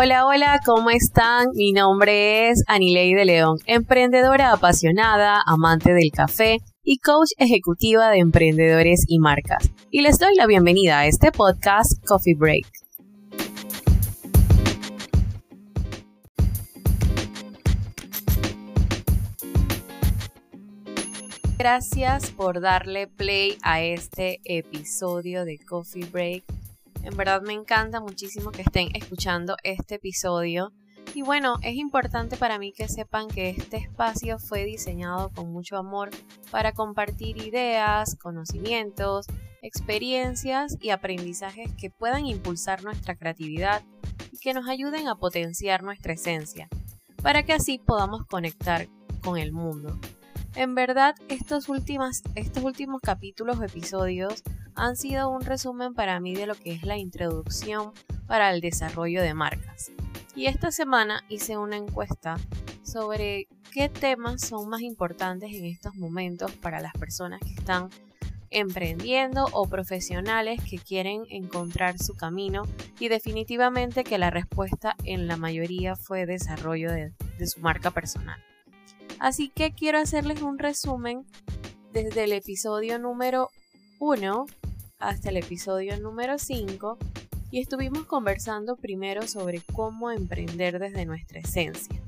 Hola, hola, ¿cómo están? Mi nombre es Anilei de León, emprendedora apasionada, amante del café y coach ejecutiva de emprendedores y marcas. Y les doy la bienvenida a este podcast Coffee Break. Gracias por darle play a este episodio de Coffee Break en verdad me encanta muchísimo que estén escuchando este episodio. Y bueno, es importante para mí que sepan que este espacio fue diseñado con mucho amor para compartir ideas, conocimientos, experiencias y aprendizajes que puedan impulsar nuestra creatividad y que nos ayuden a potenciar nuestra esencia, para que así podamos conectar con el mundo. En verdad, estos, estos últimos capítulos o episodios han sido un resumen para mí de lo que es la introducción para el desarrollo de marcas. Y esta semana hice una encuesta sobre qué temas son más importantes en estos momentos para las personas que están emprendiendo o profesionales que quieren encontrar su camino y definitivamente que la respuesta en la mayoría fue desarrollo de, de su marca personal. Así que quiero hacerles un resumen desde el episodio número 1 hasta el episodio número 5 y estuvimos conversando primero sobre cómo emprender desde nuestra esencia.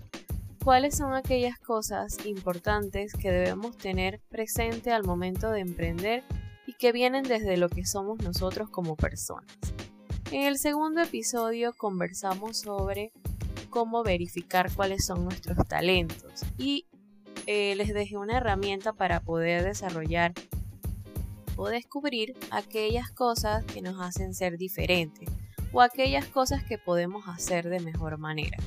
¿Cuáles son aquellas cosas importantes que debemos tener presente al momento de emprender y que vienen desde lo que somos nosotros como personas? En el segundo episodio conversamos sobre cómo verificar cuáles son nuestros talentos y eh, les dejé una herramienta para poder desarrollar descubrir aquellas cosas que nos hacen ser diferentes o aquellas cosas que podemos hacer de mejor manera.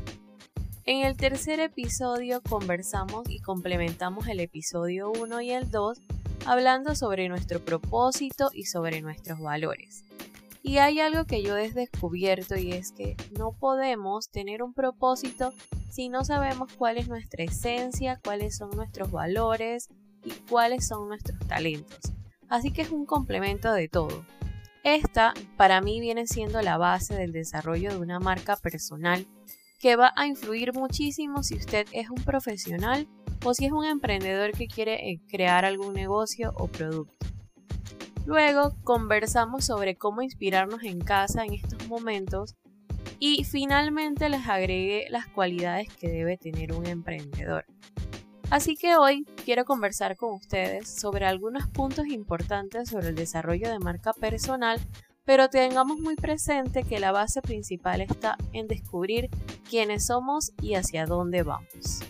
En el tercer episodio conversamos y complementamos el episodio 1 y el 2 hablando sobre nuestro propósito y sobre nuestros valores. Y hay algo que yo he descubierto y es que no podemos tener un propósito si no sabemos cuál es nuestra esencia, cuáles son nuestros valores y cuáles son nuestros talentos así que es un complemento de todo. Esta para mí viene siendo la base del desarrollo de una marca personal que va a influir muchísimo si usted es un profesional o si es un emprendedor que quiere eh, crear algún negocio o producto. Luego conversamos sobre cómo inspirarnos en casa en estos momentos y finalmente les agregué las cualidades que debe tener un emprendedor. Así que hoy quiero conversar con ustedes sobre algunos puntos importantes sobre el desarrollo de marca personal, pero tengamos muy presente que la base principal está en descubrir quiénes somos y hacia dónde vamos.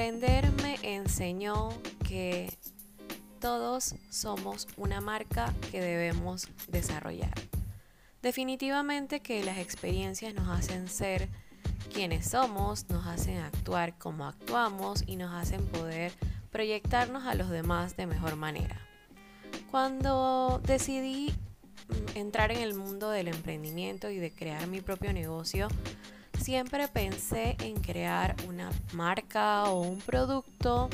Aprender me enseñó que todos somos una marca que debemos desarrollar. Definitivamente que las experiencias nos hacen ser quienes somos, nos hacen actuar como actuamos y nos hacen poder proyectarnos a los demás de mejor manera. Cuando decidí mm, entrar en el mundo del emprendimiento y de crear mi propio negocio, siempre pensé en crear una marca o un producto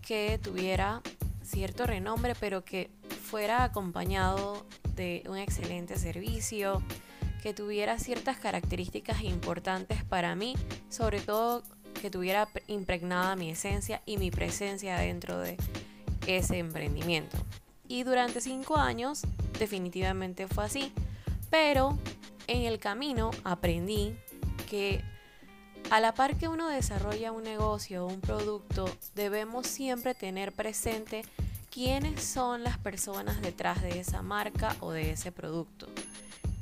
que tuviera cierto renombre, pero que fuera acompañado de un excelente servicio, que tuviera ciertas características importantes para mí, sobre todo que tuviera impregnada mi esencia y mi presencia dentro de ese emprendimiento. Y durante cinco años definitivamente fue así, pero en el camino aprendí que a la par que uno desarrolla un negocio o un producto, debemos siempre tener presente quiénes son las personas detrás de esa marca o de ese producto.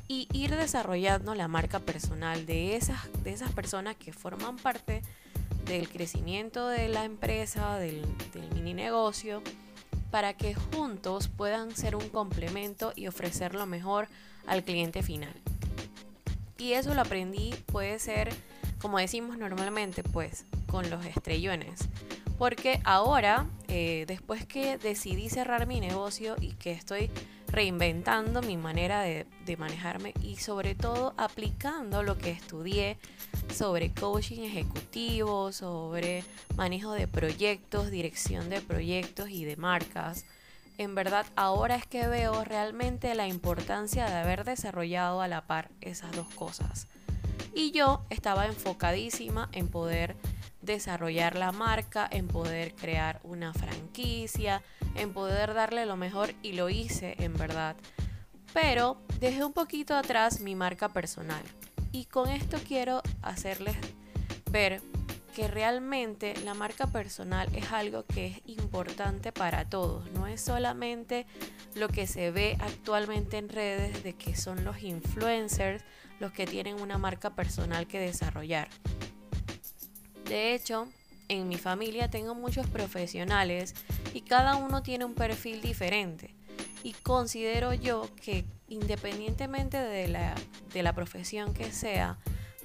Y ir desarrollando la marca personal de esas, de esas personas que forman parte del crecimiento de la empresa, del, del mini negocio, para que juntos puedan ser un complemento y ofrecer lo mejor al cliente final. Y eso lo aprendí, puede ser, como decimos normalmente, pues, con los estrellones. Porque ahora, eh, después que decidí cerrar mi negocio y que estoy reinventando mi manera de, de, manejarme y sobre todo aplicando lo que estudié sobre coaching ejecutivo, sobre manejo de proyectos, dirección de proyectos y de marcas. En verdad, ahora es que veo realmente la importancia de haber desarrollado a la par esas dos cosas. Y yo estaba enfocadísima en poder desarrollar la marca, en poder crear una franquicia, en poder darle lo mejor y lo hice en verdad. Pero dejé un poquito atrás mi marca personal. Y con esto quiero hacerles ver que realmente la marca personal es algo que es importante para todos. No es solamente lo que se ve actualmente en redes de que son los influencers los que tienen una marca personal que desarrollar. De hecho, en mi familia tengo muchos profesionales y cada uno tiene un perfil diferente. Y considero yo que independientemente de la, de la profesión que sea,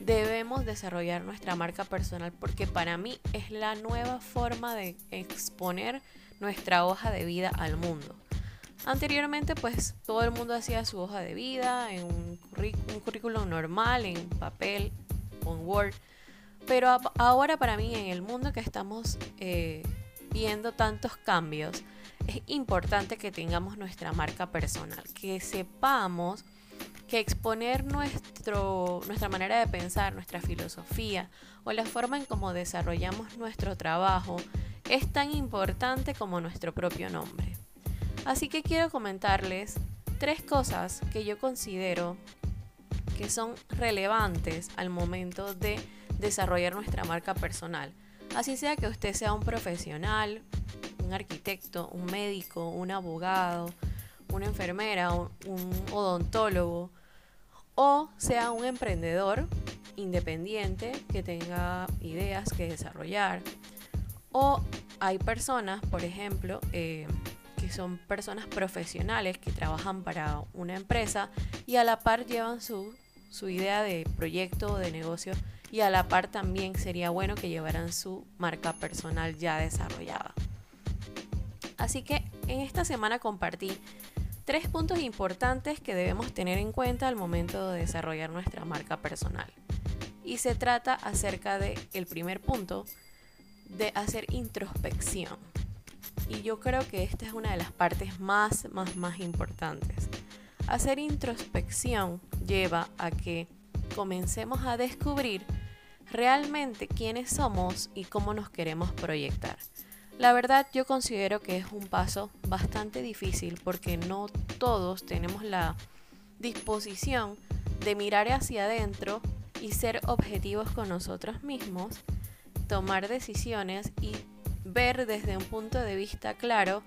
debemos desarrollar nuestra marca personal porque para mí es la nueva forma de exponer nuestra hoja de vida al mundo. Anteriormente pues todo el mundo hacía su hoja de vida en un, currículum normal, en papel, con Word pero ahora para mí, en el mundo que estamos eh, viendo tantos cambios, es importante que tengamos nuestra marca personal, que sepamos que exponer nuestro, nuestra manera de pensar, nuestra filosofía o la forma en cómo desarrollamos nuestro trabajo es tan importante como nuestro propio nombre. Así que quiero comentarles tres cosas que yo considero que son relevantes al momento de desarrollar nuestra marca personal. Así sea que usted sea un profesional, un arquitecto, un médico, un abogado, una enfermera, un, odontólogo o sea un emprendedor independiente que tenga ideas que desarrollar. O hay personas, por ejemplo, eh, que son personas profesionales que trabajan para una empresa y a la par llevan su, su idea de proyecto o de negocio y a la par también sería bueno que llevaran su marca personal ya desarrollada. Así que en esta semana compartí tres puntos importantes que debemos tener en cuenta al momento de desarrollar nuestra marca personal. Y se trata acerca de el primer punto de hacer introspección. Y yo creo que esta es una de las partes más más más importantes. Hacer introspección lleva a que comencemos a descubrir realmente quiénes somos y cómo nos queremos proyectar. La verdad yo considero que es un paso bastante difícil porque no todos tenemos la disposición de mirar hacia adentro y ser objetivos con nosotros mismos, tomar decisiones y ver desde un punto de vista claro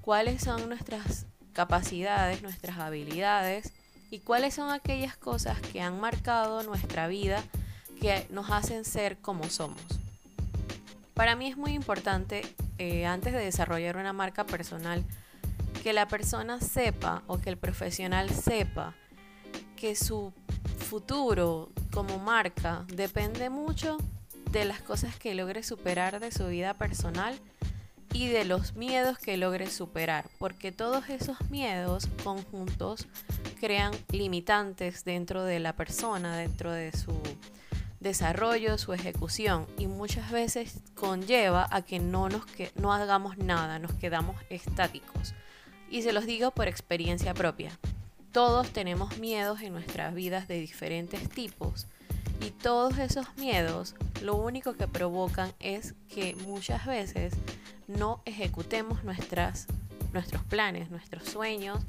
cuáles son nuestras capacidades, nuestras habilidades y cuáles son aquellas cosas que han marcado nuestra vida que nos hacen ser como somos. Para mí es muy importante, eh, antes de desarrollar una marca personal, que la persona sepa o que el profesional sepa que su futuro como marca depende mucho de las cosas que logre superar de su vida personal y de los miedos que logre superar, porque todos esos miedos conjuntos crean limitantes dentro de la persona, dentro de su desarrollo, su ejecución y muchas veces conlleva a que no, nos que, no hagamos nada, nos quedamos estáticos. Y se los digo por experiencia propia. Todos tenemos miedos en nuestras vidas de diferentes tipos y todos esos miedos lo único que provocan es que muchas veces no ejecutemos nuestras, nuestros planes, nuestros sueños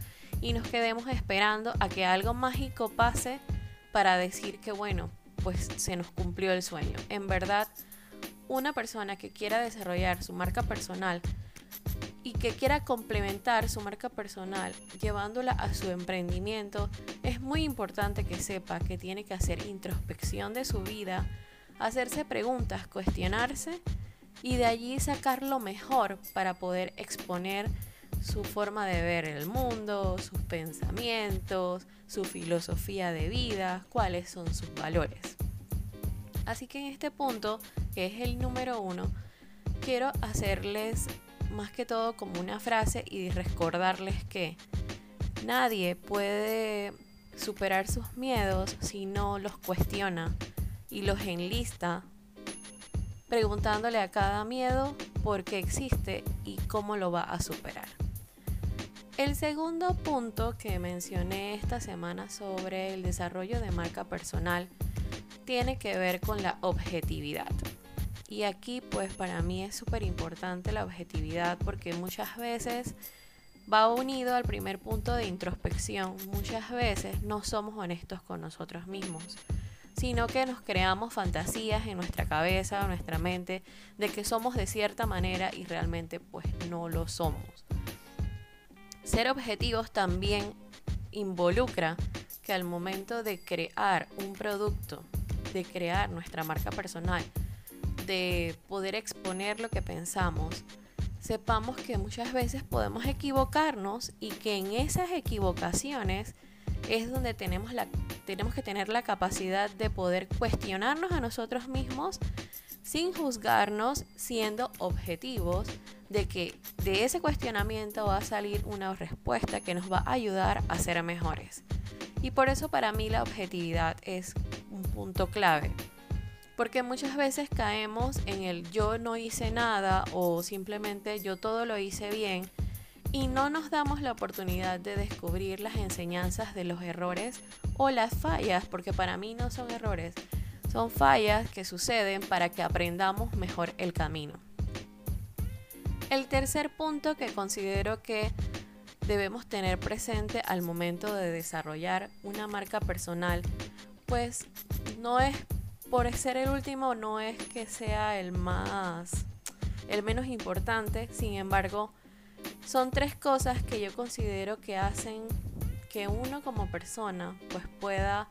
y nos quedemos esperando a que algo mágico pase para decir que bueno, pues se nos cumplió el sueño. En verdad, una persona que quiera desarrollar su marca personal y que quiera complementar su marca personal llevándola a su emprendimiento, es muy importante que sepa que tiene que hacer introspección de su vida, hacerse preguntas, cuestionarse y de allí sacar lo mejor para poder exponer su forma de ver el mundo, sus pensamientos, su filosofía de vida, cuáles son sus valores. Así que en este punto, que es el número uno, quiero hacerles más que todo como una frase y recordarles que nadie puede superar sus miedos si no los cuestiona y los enlista preguntándole a cada miedo por qué existe y cómo lo va a superar. El segundo punto que mencioné esta semana sobre el desarrollo de marca personal tiene que ver con la objetividad. Y aquí pues para mí es súper importante la objetividad porque muchas veces va unido al primer punto de introspección. Muchas veces no somos honestos con nosotros mismos sino que nos creamos fantasías en nuestra cabeza, en nuestra mente, de que somos de cierta manera y realmente pues no lo somos. Ser objetivos también involucra que al momento de crear un producto, de crear nuestra marca personal, de poder exponer lo que pensamos, sepamos que muchas veces podemos equivocarnos y que en esas equivocaciones es donde tenemos, la, tenemos que tener la capacidad de poder cuestionarnos a nosotros mismos sin juzgarnos, siendo objetivos de que de ese cuestionamiento va a salir una respuesta que nos va a ayudar a ser mejores. Y por eso para mí la objetividad es un punto clave. Porque muchas veces caemos en el yo no hice nada o simplemente yo todo lo hice bien y no nos damos la oportunidad de descubrir las enseñanzas de los errores o las fallas, porque para mí no son errores, son fallas que suceden para que aprendamos mejor el camino. El tercer punto que considero que debemos tener presente al momento de desarrollar una marca personal, pues no es por ser el último, no es que sea el más, el menos importante, sin embargo, son tres cosas que yo considero que hacen que uno como persona pues pueda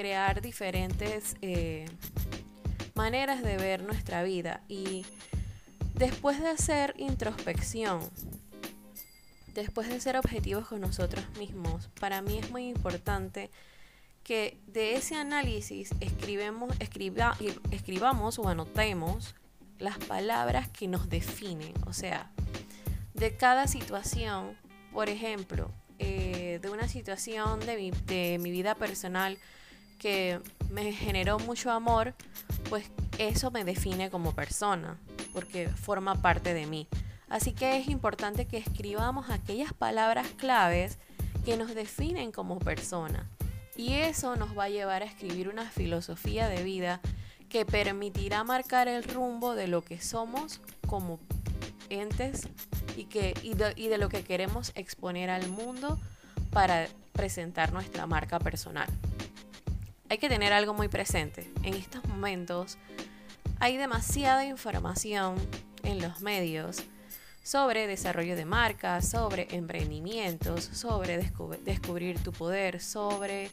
crear diferentes eh, maneras de ver nuestra vida. Y después de hacer introspección después de ser objetivos con nosotros mismos para mí es muy importante que de ese análisis escribemos, escribamos o anotemos las palabras que nos definen. O sea de cada situación, por ejemplo, eh, de una situación de mi, de mi vida personal que me generó mucho amor, pues eso me define como persona, porque forma parte de mí. Así que es importante que escribamos aquellas palabras claves que nos definen como persona. Y eso nos va a llevar a escribir una filosofía de vida que permitirá marcar el rumbo de lo que somos como entes y, y de, lo que queremos exponer al mundo para presentar nuestra marca personal. Hay que tener algo muy presente. En estos momentos hay demasiada información en los medios sobre desarrollo de marcas, sobre emprendimientos, sobre descubrir tu poder, sobre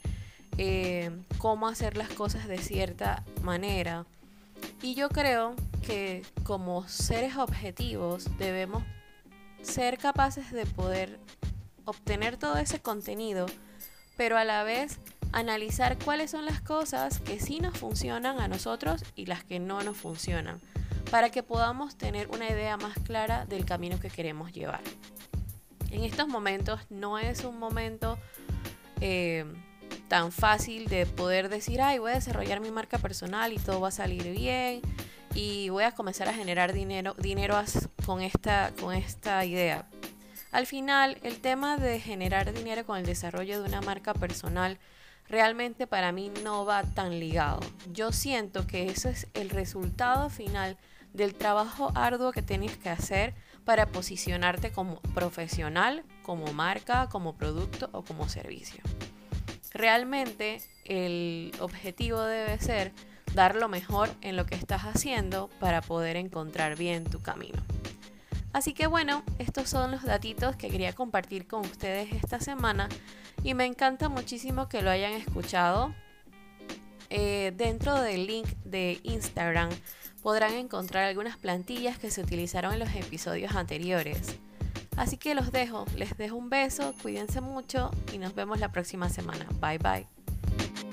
eh, cómo hacer las cosas de cierta manera. Y yo creo que como seres objetivos debemos ser capaces de poder obtener todo ese contenido, pero a la vez analizar cuáles son las cosas que sí nos funcionan a nosotros y las que no nos funcionan, para que podamos tener una idea más clara del camino que queremos llevar. En estos momentos no es un momento eh, tan fácil de poder decir, ay, voy a desarrollar mi marca personal y todo va a salir bien y voy a comenzar a generar dinero, dinero con, esta, con esta idea. Al final, el tema de generar dinero con el desarrollo de una marca personal realmente para mí no va tan ligado. Yo siento que eso es el resultado final del trabajo arduo que tienes que hacer para posicionarte como profesional, como marca, como producto o como servicio. Realmente el objetivo debe ser dar lo mejor en lo que estás haciendo para poder encontrar bien tu camino. Así que bueno, estos son los datitos que quería compartir con ustedes esta semana y me encanta muchísimo que lo hayan escuchado. Eh, dentro del link de Instagram podrán encontrar algunas plantillas que se utilizaron en los episodios anteriores. Así que los dejo, les dejo un beso, cuídense mucho y nos vemos la próxima semana. Bye bye.